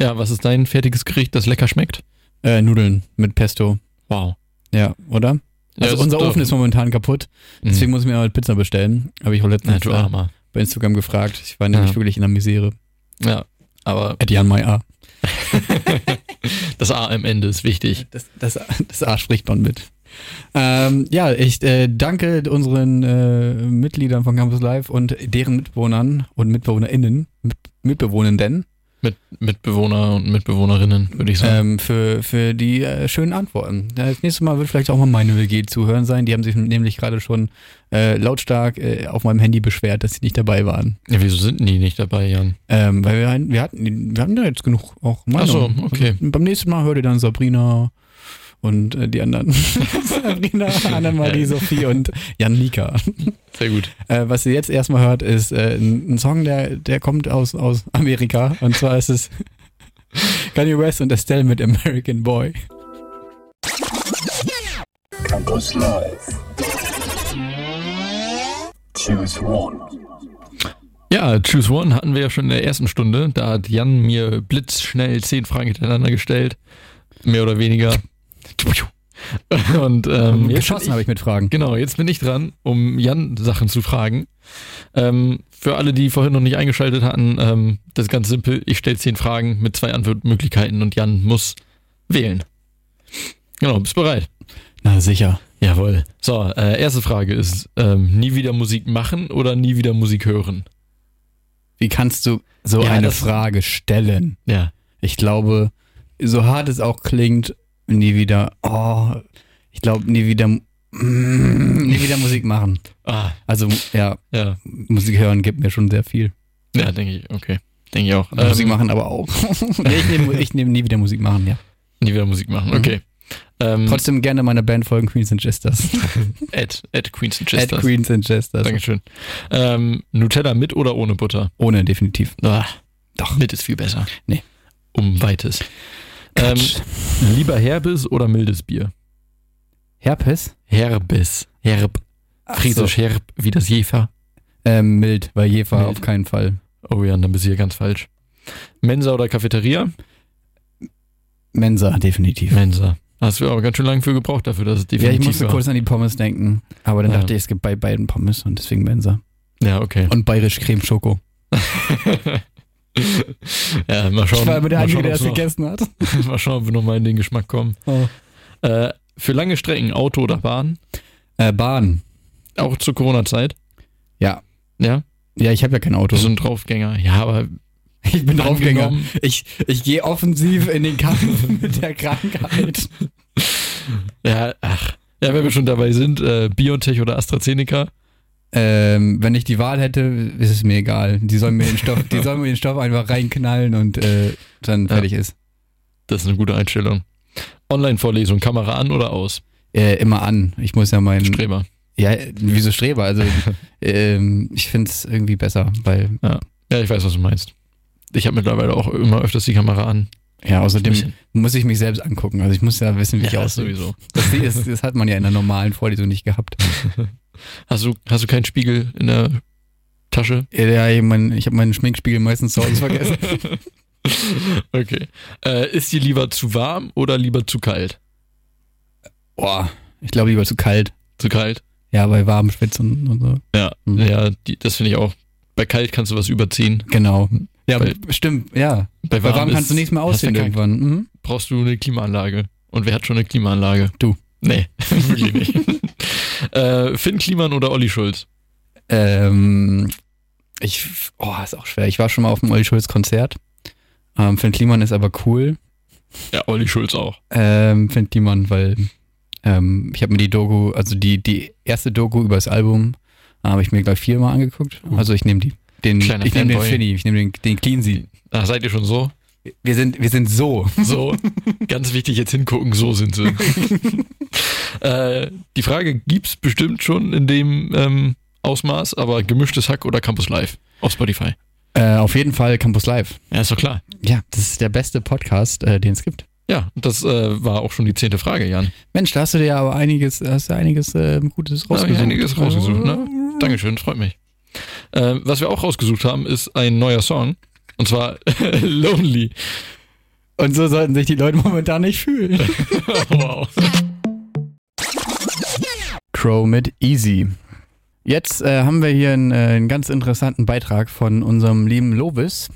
Ja, was ist dein fertiges Gericht, das lecker schmeckt?
Äh, Nudeln mit Pesto.
Wow.
Ja, oder?
Ja,
Also
das
unser Ofen ist momentan kaputt,
Mhm.
deswegen muss ich mir mal Pizza bestellen. Habe ich auch letztens
du
äh, bei Instagram gefragt. Ich war nämlich
Ja.
wirklich in der Misere.
Ja, aber
At Jan Mai A.
das A am Ende ist wichtig.
Das, das, das A spricht man mit. Ähm, ja, ich äh, danke unseren äh, Mitgliedern von Campus Live und deren Mitbewohnern und MitbewohnerInnen, mit, Mitbewohnenden
Mit Mitbewohner und Mitbewohnerinnen, würde ich sagen.
ähm, für, für die äh, schönen Antworten. Das nächste Mal wird vielleicht auch mal meine WG zu hören sein. Die haben sich nämlich gerade schon äh, lautstark äh, auf meinem Handy beschwert, dass sie nicht dabei waren.
ja, wieso sind die nicht dabei, Jan?
Ähm, weil wir, wir hatten, wir haben da jetzt genug auch Meinung.
Ach so, okay.
Also, beim nächsten Mal hört ihr dann Sabrina und äh, die anderen. Sabrina, Annemarie, Sophie und Jan Mika.
Sehr gut.
Äh, was ihr jetzt erstmal hört, ist äh, ein, ein Song, der, der kommt aus, aus Amerika. Und zwar ist es Kanye West und Estelle mit American Boy.
Campus Live. Choose one.
Ja, Choose One hatten wir ja schon in der ersten Stunde. Da hat Jan mir blitzschnell zehn Fragen hintereinander gestellt. Mehr oder weniger. Und ähm, jetzt
Geschossen
bin
habe ich mit Fragen.
Genau, jetzt bin ich dran, um Jan Sachen zu fragen. Ähm, für alle, die vorhin noch nicht eingeschaltet hatten, ähm, das ist ganz simpel. Ich stelle zehn Fragen mit zwei Antwortmöglichkeiten und Jan muss wählen. Genau, bist bereit?
Na sicher.
Jawohl. So, äh, erste Frage ist, ähm, nie wieder Musik machen oder nie wieder Musik hören?
Wie kannst du so
Ja,
eine Frage stellen?
Ja.
Ich glaube, so hart es auch klingt, nie wieder, oh, ich glaube, nie wieder, mm, nie wieder Musik machen.
Ah,
Also, ja,
ja.
Musik hören gibt mir schon sehr viel.
Ja, denke ich, okay. Denke ich auch.
Musik
Ähm,
machen aber auch. ich nehme ich nehm nie wieder Musik machen, ja.
Nie wieder Musik machen,
Mhm.
okay. Ähm,
Trotzdem gerne meiner Band folgen, Queens and Jesters.
Ed, Ed Queens and
At
Jesters.
Queens and Jesters.
Dankeschön. Ähm, Nutella mit oder ohne Butter?
Ohne, definitiv.
Ah, Doch. Mit ist viel besser.
Nee.
Um weites. Ähm, lieber herbes oder mildes Bier?
Herpes?
Herbes. Herb. Friesisch
so.
herb, wie das Jefer.
Ähm, mild, weil Jefer
Mild.
auf keinen Fall.
Oh ja, dann bist du hier ganz falsch. Mensa oder Cafeteria?
Mensa, definitiv.
Mensa. Hast du aber ganz schön lange für gebraucht dafür, dass es
Ja,
definitiv
ich musste
war.
kurz an die Pommes denken, aber dann
Ja.
dachte ich, es gibt bei beiden Pommes und deswegen Mensa.
Ja, okay.
Und bayerisch Creme Schoko.
ja, mal schauen.
Ich war immer der Einzige, der
noch-
gegessen hat.
mal schauen, ob wir nochmal in den Geschmack kommen.
Oh.
Äh, für lange Strecken, Auto oder Bahn?
Äh, Bahn.
Auch zur Corona-Zeit?
Ja.
Ja?
Ja, ich habe ja kein Auto.
Du bist ein Draufgänger. Ja, aber
Ich bin Draufgänger. Ich, ich gehe offensiv in den Kampf mit der Krankheit.
ja, ach. Ja, wenn wir schon dabei sind, äh, BioNTech oder AstraZeneca?
Ähm, wenn ich die Wahl hätte, ist es mir egal. Die sollen mir den Stoff, die sollen mir den Stoff einfach reinknallen und äh, dann fertig ist.
Das ist eine gute Einstellung. Online-Vorlesung, Kamera an oder aus?
Äh, immer an. Ich muss ja meinen.
Streber.
Ja, wieso Streber? Also ähm, ich finde es irgendwie besser, weil.
Ja. ja, ich weiß, was du meinst. Ich habe mittlerweile auch immer öfters die Kamera an.
Ja, außerdem muss ich mich selbst angucken. Also ich muss ja wissen, wie ich
Ja,
aussehe.
sowieso.
Das, das, das hat man ja in der normalen Vorlesung nicht gehabt.
Hast du, hast du keinen Spiegel in der Tasche?
Ja, ich, mein, ich habe meinen Schminkspiegel meistens zu Hause vergessen.
okay. Äh, ist die lieber zu warm oder lieber zu kalt?
Boah, ich glaube lieber zu kalt.
Zu kalt?
Ja, bei warmen Schwitzen und so.
Ja,
Mhm.
ja die, das finde ich auch. Bei kalt kannst du was überziehen.
Genau. Ja,
Bei-
stimmt, ja.
Bei
Bei warm kannst du nichts mehr aussehen irgendwann. Mhm.
Brauchst du eine Klimaanlage. Und wer hat schon eine Klimaanlage?
Du.
Nee, wirklich nicht. äh, Finn Kliman oder Olli Schulz?
Ähm, ich, oh, ist auch schwer. Ich war schon mal auf dem Olli Schulz Konzert. Ähm, Finn Kliman ist aber cool.
Ja, Olli Schulz auch.
Ähm, Finn Kliman, weil ähm, ich habe mir die Doku, also die, die erste Doku über das Album, habe ich mir gleich viermal angeguckt. Also ich nehme die. Den,
Kleiner
ich nehme den. Finny, ich nehme den, den Cleansy.
Ach, seid ihr schon so?
Wir sind, wir sind so.
So, ganz wichtig jetzt hingucken, so sind sie. äh, die Frage gibt's bestimmt schon in dem ähm, Ausmaß, aber gemischtes Hack oder Campus Live auf Spotify.
Äh, auf jeden Fall Campus Live.
Ja, ist doch klar.
Ja, das ist der beste Podcast, äh, den es gibt.
Ja, das äh, war auch schon die zehnte Frage, Jan.
Mensch, da hast du dir ja aber einiges, hast du einiges äh, Gutes rausgesucht.
einiges rausgesucht, ne? Dankeschön, freut mich. Ähm, was wir auch rausgesucht haben, ist ein neuer Song. Und zwar Lonely.
Und so sollten sich die Leute momentan nicht fühlen.
wow.
Crow mit Easy. Jetzt äh, haben wir hier einen, äh, einen ganz interessanten Beitrag von unserem lieben Lovis,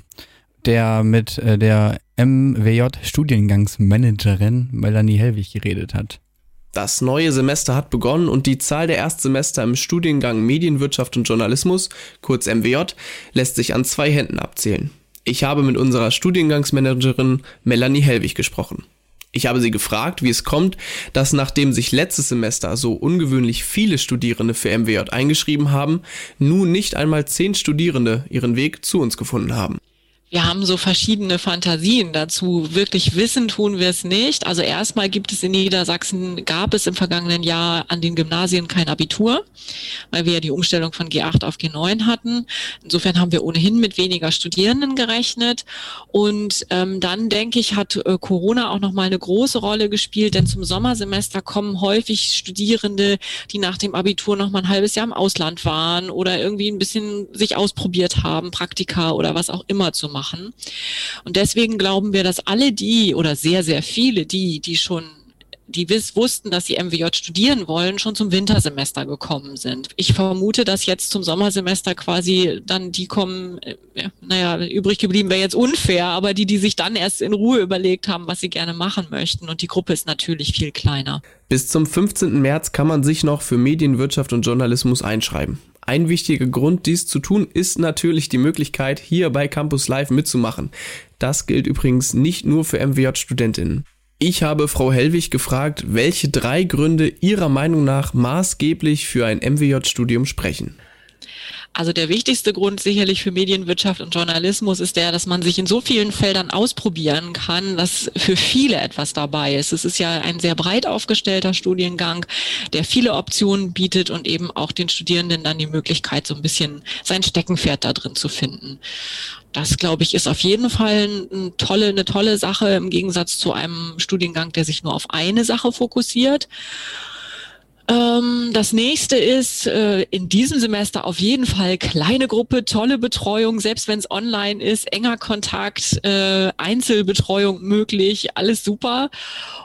der mit äh, der MWJ-Studiengangsmanagerin Melanie Hellwig geredet hat.
Das neue Semester hat begonnen und die Zahl der Erstsemester im Studiengang Medienwirtschaft und Journalismus, kurz MWJ, lässt sich an zwei Händen abzählen. Ich habe mit unserer Studiengangsmanagerin Melanie Hellwig gesprochen. Ich habe sie gefragt, wie es kommt, dass nachdem sich letztes Semester so ungewöhnlich viele Studierende für MWJ eingeschrieben haben, nun nicht einmal zehn Studierende ihren Weg zu uns gefunden haben.
Wir haben so verschiedene Fantasien dazu. Wirklich wissen tun wir es nicht. Also erstmal gibt es in Niedersachsen, gab es im vergangenen Jahr an den Gymnasien kein Abitur, weil wir ja die Umstellung von G8 auf G9 hatten. Insofern haben wir ohnehin mit weniger Studierenden gerechnet. Und ähm, dann denke ich, hat äh, Corona auch nochmal eine große Rolle gespielt, denn zum Sommersemester kommen häufig Studierende, die nach dem Abitur noch mal ein halbes Jahr im Ausland waren oder irgendwie ein bisschen sich ausprobiert haben, Praktika oder was auch immer zu machen. Und deswegen glauben wir, dass alle die oder sehr, sehr viele die, die schon die wiss, wussten, dass sie MWJ studieren wollen, schon zum Wintersemester gekommen sind. Ich vermute, dass jetzt zum Sommersemester quasi dann die kommen, äh, ja, naja, übrig geblieben wäre jetzt unfair, aber die, die sich dann erst in Ruhe überlegt haben, was sie gerne machen möchten. Und die Gruppe ist natürlich viel kleiner.
Bis zum 15. März kann man sich noch für Medienwirtschaft und Journalismus einschreiben. Ein wichtiger Grund, dies zu tun, ist natürlich die Möglichkeit, hier bei Campus Live mitzumachen. Das gilt übrigens nicht nur für MWJ-Studentinnen. Ich habe Frau Hellwig gefragt, welche drei Gründe ihrer Meinung nach maßgeblich für ein MWJ-Studium sprechen.
Also der wichtigste Grund sicherlich für Medienwirtschaft und Journalismus ist der, dass man sich in so vielen Feldern ausprobieren kann, dass für viele etwas dabei ist. Es ist ja ein sehr breit aufgestellter Studiengang, der viele Optionen bietet und eben auch den Studierenden dann die Möglichkeit, so ein bisschen sein Steckenpferd da drin zu finden. Das, glaube ich, ist auf jeden Fall eine tolle, eine tolle Sache im Gegensatz zu einem Studiengang, der sich nur auf eine Sache fokussiert. Ähm, das nächste ist äh, in diesem Semester auf jeden Fall kleine Gruppe, tolle Betreuung, selbst wenn es online ist, enger Kontakt, äh, Einzelbetreuung möglich, alles super.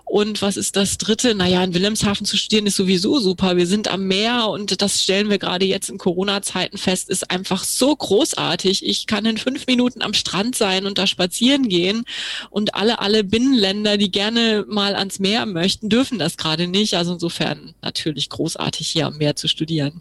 Und was ist das dritte? Naja, in Wilhelmshaven zu studieren ist sowieso super. Wir sind am Meer und das stellen wir gerade jetzt in Corona-Zeiten fest, ist einfach so großartig. Ich kann in fünf Minuten am Strand sein und da spazieren gehen und alle, alle Binnenländer, die gerne mal ans Meer möchten, dürfen das gerade nicht. Also insofern natürlich großartig hier am Meer zu studieren.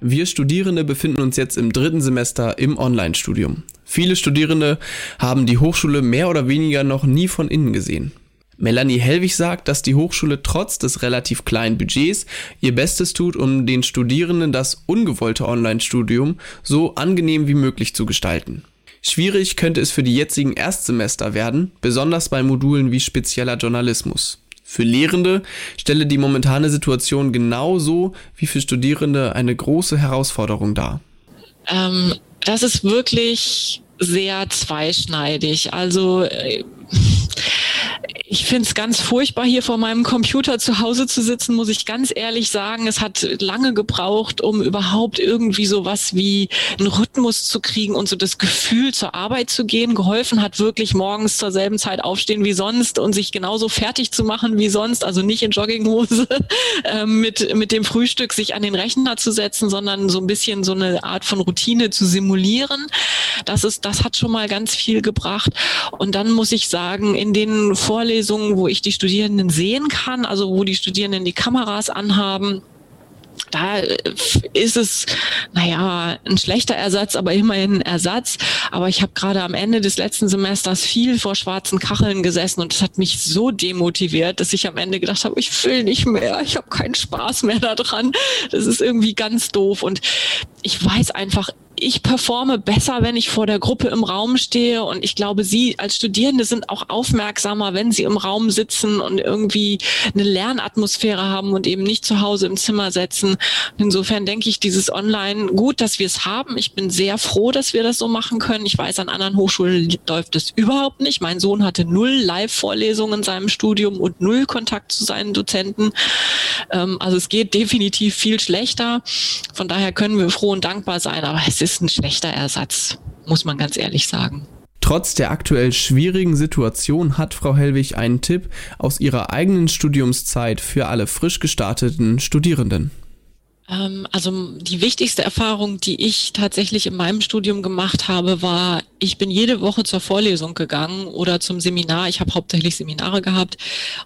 Wir Studierende befinden uns jetzt im dritten Semester im Online-Studium. Viele Studierende haben die Hochschule mehr oder weniger noch nie von innen gesehen. Melanie Hellwig sagt, dass die Hochschule trotz des relativ kleinen Budgets ihr Bestes tut, um den Studierenden das ungewollte Online-Studium so angenehm wie möglich zu gestalten. Schwierig könnte es für die jetzigen Erstsemester werden, besonders bei Modulen wie spezieller Journalismus. Für Lehrende stelle die momentane Situation genauso wie für Studierende eine große Herausforderung dar.
Ähm, das ist wirklich sehr zweischneidig. Also äh, ich finde es ganz furchtbar, hier vor meinem Computer zu Hause zu sitzen, muss ich ganz ehrlich sagen. Es hat lange gebraucht, um überhaupt irgendwie sowas wie einen Rhythmus zu kriegen und so das Gefühl, zur Arbeit zu gehen. Geholfen hat wirklich morgens zur selben Zeit aufstehen wie sonst und sich genauso fertig zu machen wie sonst, also nicht in Jogginghose äh, mit, mit dem Frühstück sich an den Rechner zu setzen, sondern so ein bisschen so eine Art von Routine zu simulieren. Das ist, das hat schon mal ganz viel gebracht. Und dann muss ich sagen, in den Vorlesungen, wo ich die Studierenden sehen kann, also wo die Studierenden die Kameras anhaben, da äh, ist es, naja, ein schlechter Ersatz, aber immerhin ein Ersatz. Aber ich habe gerade am Ende des letzten Semesters viel vor schwarzen Kacheln gesessen und das hat mich so demotiviert, dass ich am Ende gedacht habe, ich will nicht mehr, ich habe keinen Spaß mehr daran. Das ist irgendwie ganz doof. Und ich weiß einfach, ich performe besser, wenn ich vor der Gruppe im Raum stehe und ich glaube, Sie als Studierende sind auch aufmerksamer, wenn Sie im Raum sitzen und irgendwie eine Lernatmosphäre haben und eben nicht zu Hause im Zimmer setzen. Insofern denke ich, dieses Online gut, dass wir es haben. Ich bin sehr froh, dass wir das so machen können. Ich weiß, an anderen Hochschulen läuft es überhaupt nicht. Mein Sohn hatte null Live-Vorlesungen in seinem Studium und null Kontakt zu seinen Dozenten. Ähm, also es geht definitiv viel schlechter. Von daher können wir froh und dankbar sein, aber es ist ein schlechter Ersatz, muss man ganz ehrlich sagen.
Trotz der aktuell schwierigen Situation hat Frau Hellwig einen Tipp aus ihrer eigenen Studiumszeit für alle frisch gestarteten Studierenden.
Ähm, also die wichtigste Erfahrung, die ich tatsächlich in meinem Studium gemacht habe, war, ich bin jede Woche zur Vorlesung gegangen oder zum Seminar. Ich habe hauptsächlich Seminare gehabt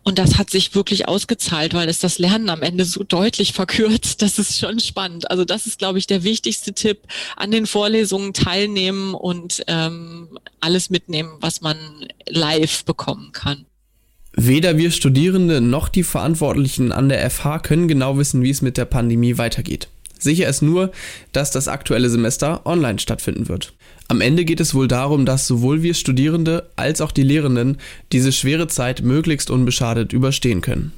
und das hat sich wirklich ausgezahlt, weil es das Lernen am Ende so deutlich verkürzt. Das ist schon spannend. Also das ist, glaube ich, der wichtigste Tipp. An den Vorlesungen teilnehmen und ähm, alles mitnehmen, was man live bekommen kann.
Weder wir Studierende noch die Verantwortlichen an der FH können genau wissen, wie es mit der Pandemie weitergeht. Sicher ist nur, dass das aktuelle Semester online stattfinden wird. Am Ende geht es wohl darum, dass sowohl wir Studierende als auch die Lehrenden diese schwere Zeit möglichst unbeschadet überstehen können.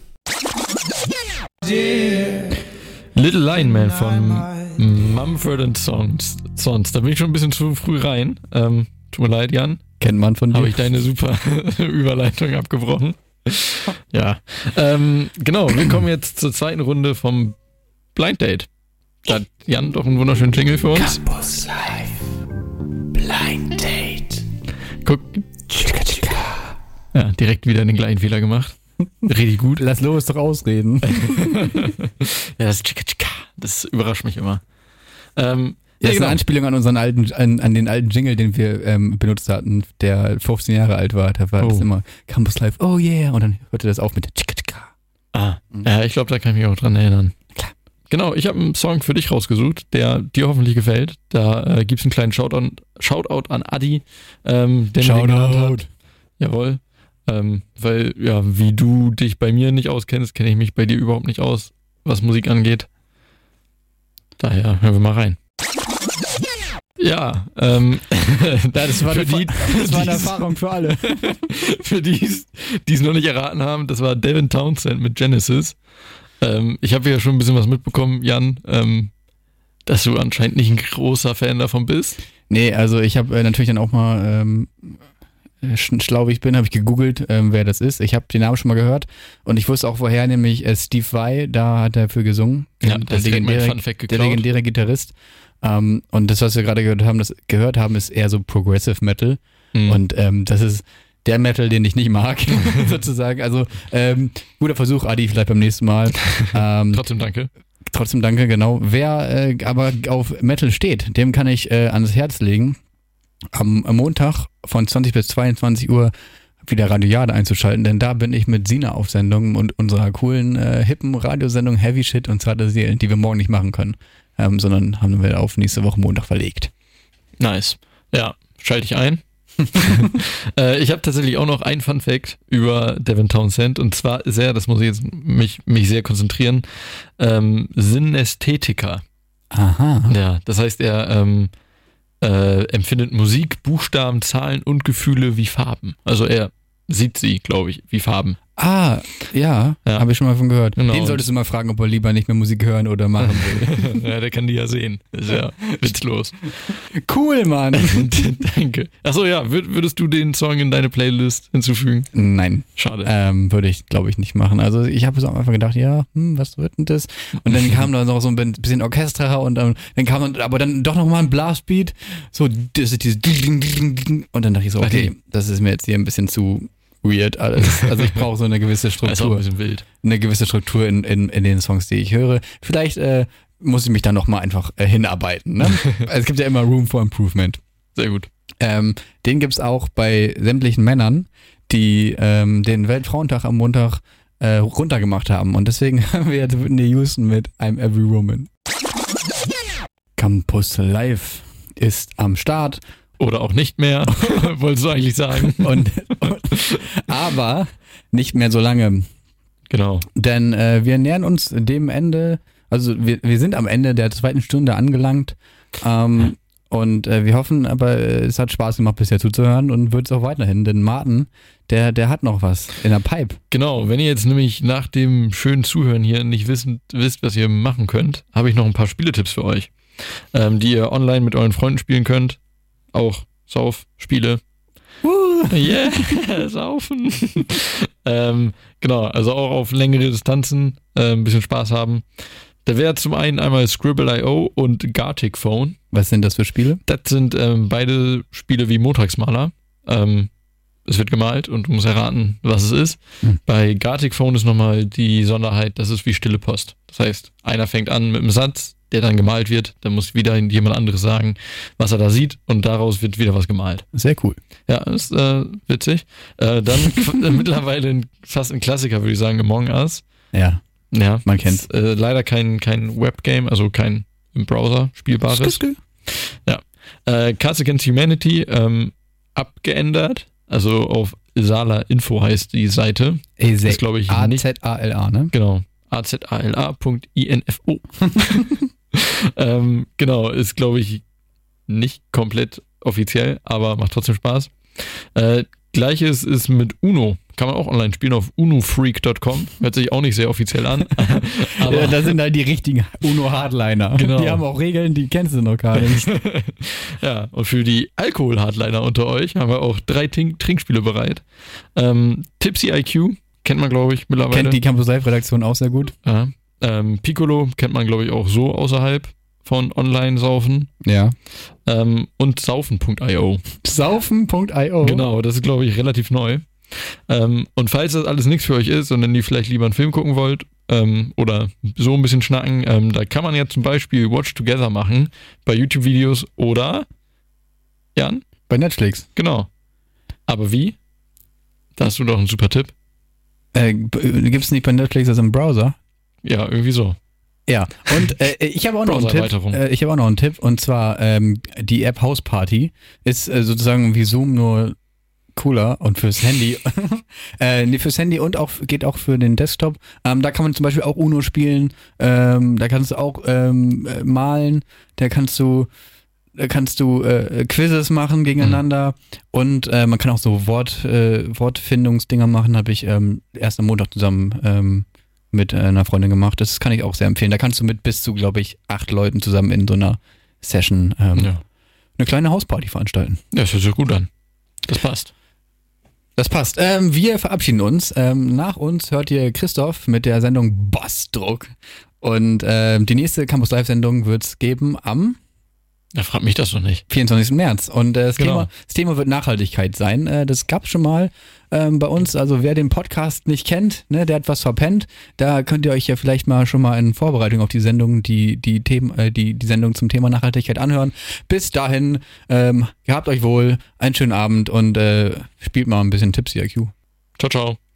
Little Lion Man von Mumford Sons. Sons. Da bin ich schon ein bisschen zu früh rein. Ähm, tut mir leid, Jan.
Kennt man von dir.
Habe ich deine super Überleitung abgebrochen. ja. Ähm, genau, wir kommen jetzt zur zweiten Runde vom Blind Date. Da hat Jan doch einen wunderschönen Jingle für uns.
Campus Live. Blind Date.
Guck. Ja, direkt wieder den gleichen Fehler gemacht. Richtig gut.
Lass los doch ausreden.
ja, das, das überrascht mich immer. Ähm,
das
ja,
ist
genau.
eine Anspielung an unseren alten, an, an den alten Jingle, den wir ähm, benutzt hatten, der 15 Jahre alt war. Da war
Oh.
das immer Campus Live, oh yeah, und dann hörte das auf mit Chika Chika.
Ah, ja, ich glaube, da kann ich mich auch dran erinnern. Genau, ich habe einen Song für dich rausgesucht, der dir hoffentlich gefällt. Da äh, gibt es einen kleinen Shoutout, Shoutout an Adi, ähm, der den hat. Jawohl. Ähm, weil, ja, wie du dich bei mir nicht auskennst, kenne ich mich bei dir überhaupt nicht aus, was Musik angeht. Daher hören wir mal rein. Ja, ähm,
das war,
für
eine,
die,
das war eine Erfahrung für alle.
für die, die es noch nicht erraten haben, das war Devin Townsend mit Genesis. Ähm, ich habe ja schon ein bisschen was mitbekommen, Jan, ähm, dass du anscheinend nicht ein großer Fan davon bist.
Nee, also ich habe äh, natürlich dann auch mal, ähm, sch- schlau wie ich bin, habe ich gegoogelt, ähm, wer das ist. Ich habe den Namen schon mal gehört und ich wusste auch woher, nämlich äh, Steve Vai, da hat er für gesungen.
Ja,
der, legendäre, der legendäre Gitarrist. Ähm, und das, was wir gerade gehört haben, das gehört haben, ist eher so Progressive Metal.
Mhm.
Und ähm, das ist der Metal, den ich nicht mag, sozusagen. Also ähm, guter Versuch, Adi, vielleicht beim nächsten Mal. Ähm,
Trotzdem danke.
Trotzdem danke, genau. Wer äh, aber auf Metal steht, dem kann ich äh, ans Herz legen, am, am Montag von 20 bis 22 Uhr wieder Radio Jade einzuschalten, denn da bin ich mit Sina auf Sendung und unserer coolen, äh, hippen Radiosendung Heavy Shit und zarte Seelen, die wir morgen nicht machen können, ähm, sondern haben wir auf nächste Woche Montag verlegt.
Nice. Ja, schalte ich ein. äh, ich habe tatsächlich auch noch ein Fun Fact über Devin Townsend und zwar sehr, das muss ich jetzt mich, mich sehr konzentrieren, ähm, Synästhetiker.
Aha.
Ja, das heißt, er ähm, äh, empfindet Musik, Buchstaben, Zahlen und Gefühle wie Farben. Also er sieht sie, glaube ich, wie Farben.
Ah, ja,
Ja.
habe ich schon mal von gehört.
Genau.
Den solltest du mal fragen, ob er lieber nicht mehr Musik hören oder machen will.
ja, der kann die ja sehen. Ist ja witzlos.
cool, Mann.
Danke. Achso, ja, würd, würdest du den Song in deine Playlist hinzufügen?
Nein.
Schade.
Ähm, würde ich, glaube ich, nicht machen. Also ich habe so am Anfang gedacht, ja, hm, was wird denn das? Und dann kam da noch so ein bisschen Orchester und dann, dann kam dann, aber dann doch nochmal ein Blastbeat. So, das ist dieses. Und dann dachte ich so, okay, das ist mir jetzt hier ein bisschen zu weird alles. Also ich brauche so eine gewisse
ein
Struktur.
bisschen wild.
Eine gewisse Struktur in, in, in den Songs, die ich höre. Vielleicht äh, muss ich mich da nochmal einfach äh, hinarbeiten. Ne? es gibt ja immer Room for Improvement.
Sehr gut.
Ähm, den gibt's auch bei sämtlichen Männern, die ähm, den Weltfrauentag am Montag äh, runtergemacht haben. Und deswegen haben wir jetzt Whitney Houston mit I'm Every Woman. Campus Live ist am Start.
Oder auch nicht mehr, wolltest du eigentlich sagen.
Und, und, aber nicht mehr so lange.
Genau.
Denn äh, wir nähern uns dem Ende, also wir, wir sind am Ende der zweiten Stunde angelangt. Ähm, und äh, wir hoffen, aber äh, es hat Spaß gemacht, bisher zuzuhören und wird es auch weiterhin. Denn Martin, der, der hat noch was in der Pipe.
Genau, wenn ihr jetzt nämlich nach dem schönen Zuhören hier nicht wissen, wisst, was ihr machen könnt, habe ich noch ein paar Spieletipps für euch, ähm, die ihr online mit euren Freunden spielen könnt. Auch Sauf-Spiele. Yeah, saufen. ähm, genau, also auch auf längere Distanzen äh, ein bisschen Spaß haben. Da wäre zum einen einmal Scribble.io und Gartic Phone.
Was sind das für Spiele?
Das sind ähm, beide Spiele wie Montagsmaler. Ähm, es wird gemalt und du musst erraten, was es ist.
Hm.
Bei Gartic Phone ist nochmal die Sonderheit, das ist wie stille Post. Das heißt, einer fängt an mit einem Satz, der dann gemalt wird, dann muss wieder jemand anderes sagen, was er da sieht und daraus wird wieder was gemalt.
Sehr cool.
Ja, ist äh, witzig. Äh, dann äh, mittlerweile ein, fast ein Klassiker, würde ich sagen, Among Us.
Ja.
Ja,
Man kennt's.
Ist, Äh, leider kein, kein Webgame, also kein im Browser spielbares.
Skü.
Ja. Äh, Cards Against Humanity ähm, abgeändert. Also auf Sala Info heißt die Seite.
Ist,
Ist, glaube ich, nicht.
A-Z-A-L-A, ne?
Genau. azala.info. ähm, genau, ist, glaube ich, nicht komplett offiziell, aber macht trotzdem Spaß. Äh, Gleiches ist mit Uno. Kann man auch online spielen auf unofreak.com. Hört sich auch nicht sehr offiziell an. aber
ja, das sind halt die richtigen UNO-Hardliner.
Genau.
Die haben auch Regeln, die kennst du noch gar nicht.
ja, und für die Alkohol-Hardliner unter euch haben wir auch drei Trink Trinkspiele bereit. Ähm, Tipsy IQ kennt man, glaube ich, mittlerweile.
Kennt die Campus Live-Redaktion auch sehr gut.
Ja. Ähm, Piccolo kennt man, glaube ich, auch so außerhalb von Online-Saufen.
Ja.
Ähm, und Saufen.io.
Saufen.io.
Genau, das ist, glaube ich, relativ neu. Ähm, und falls das alles nichts für euch ist, sondern ihr vielleicht lieber einen Film gucken wollt ähm, oder so ein bisschen schnacken, ähm, da kann man ja zum Beispiel Watch Together machen bei YouTube-Videos oder Jan?
Bei Netflix.
Genau. Aber wie? Da hast du doch einen super Tipp.
Äh, Gibt es nicht bei Netflix das im Browser?
Ja, irgendwie so.
Ja, und äh, ich habe auch noch einen Tipp. Äh, ich habe auch noch einen Tipp und zwar ähm, die App House Party ist äh, sozusagen wie Zoom nur cooler und fürs Handy. äh, nee, fürs Handy und auch geht auch für den Desktop. Ähm, da kann man zum Beispiel auch Uno spielen. Ähm, da kannst du auch ähm, äh, malen. Da kannst du Da kannst du äh, Quizzes machen gegeneinander und äh, man kann auch so Wort, äh, Wortfindungsdinger machen. Habe ich ähm, erst am Montag zusammen ähm, mit äh, einer Freundin gemacht. Das kann ich auch sehr empfehlen. Da kannst du mit bis zu, glaube ich, acht Leuten zusammen in so einer Session ähm,
Ja.
eine kleine Hausparty veranstalten.
Ja, das hört sich gut an. Das passt.
Das passt. Ähm, wir verabschieden uns. Ähm, nach uns hört ihr Christoph mit der Sendung Bossdruck. Und ähm, die nächste Campus Live-Sendung wird es geben am
Da fragt mich das doch nicht.
24. März. Und äh, das,
Genau.
Thema, das Thema wird Nachhaltigkeit sein. Äh, das gab schon mal ähm, bei uns. Also wer den Podcast nicht kennt, ne, der hat was verpennt. Da könnt ihr euch ja vielleicht mal schon mal in Vorbereitung auf die Sendung die, die, Themen, äh, die, die Sendung zum Thema Nachhaltigkeit anhören. Bis dahin, ähm, gehabt euch wohl, einen schönen Abend und äh, spielt mal ein bisschen Tipsy IQ.
Ciao, ciao.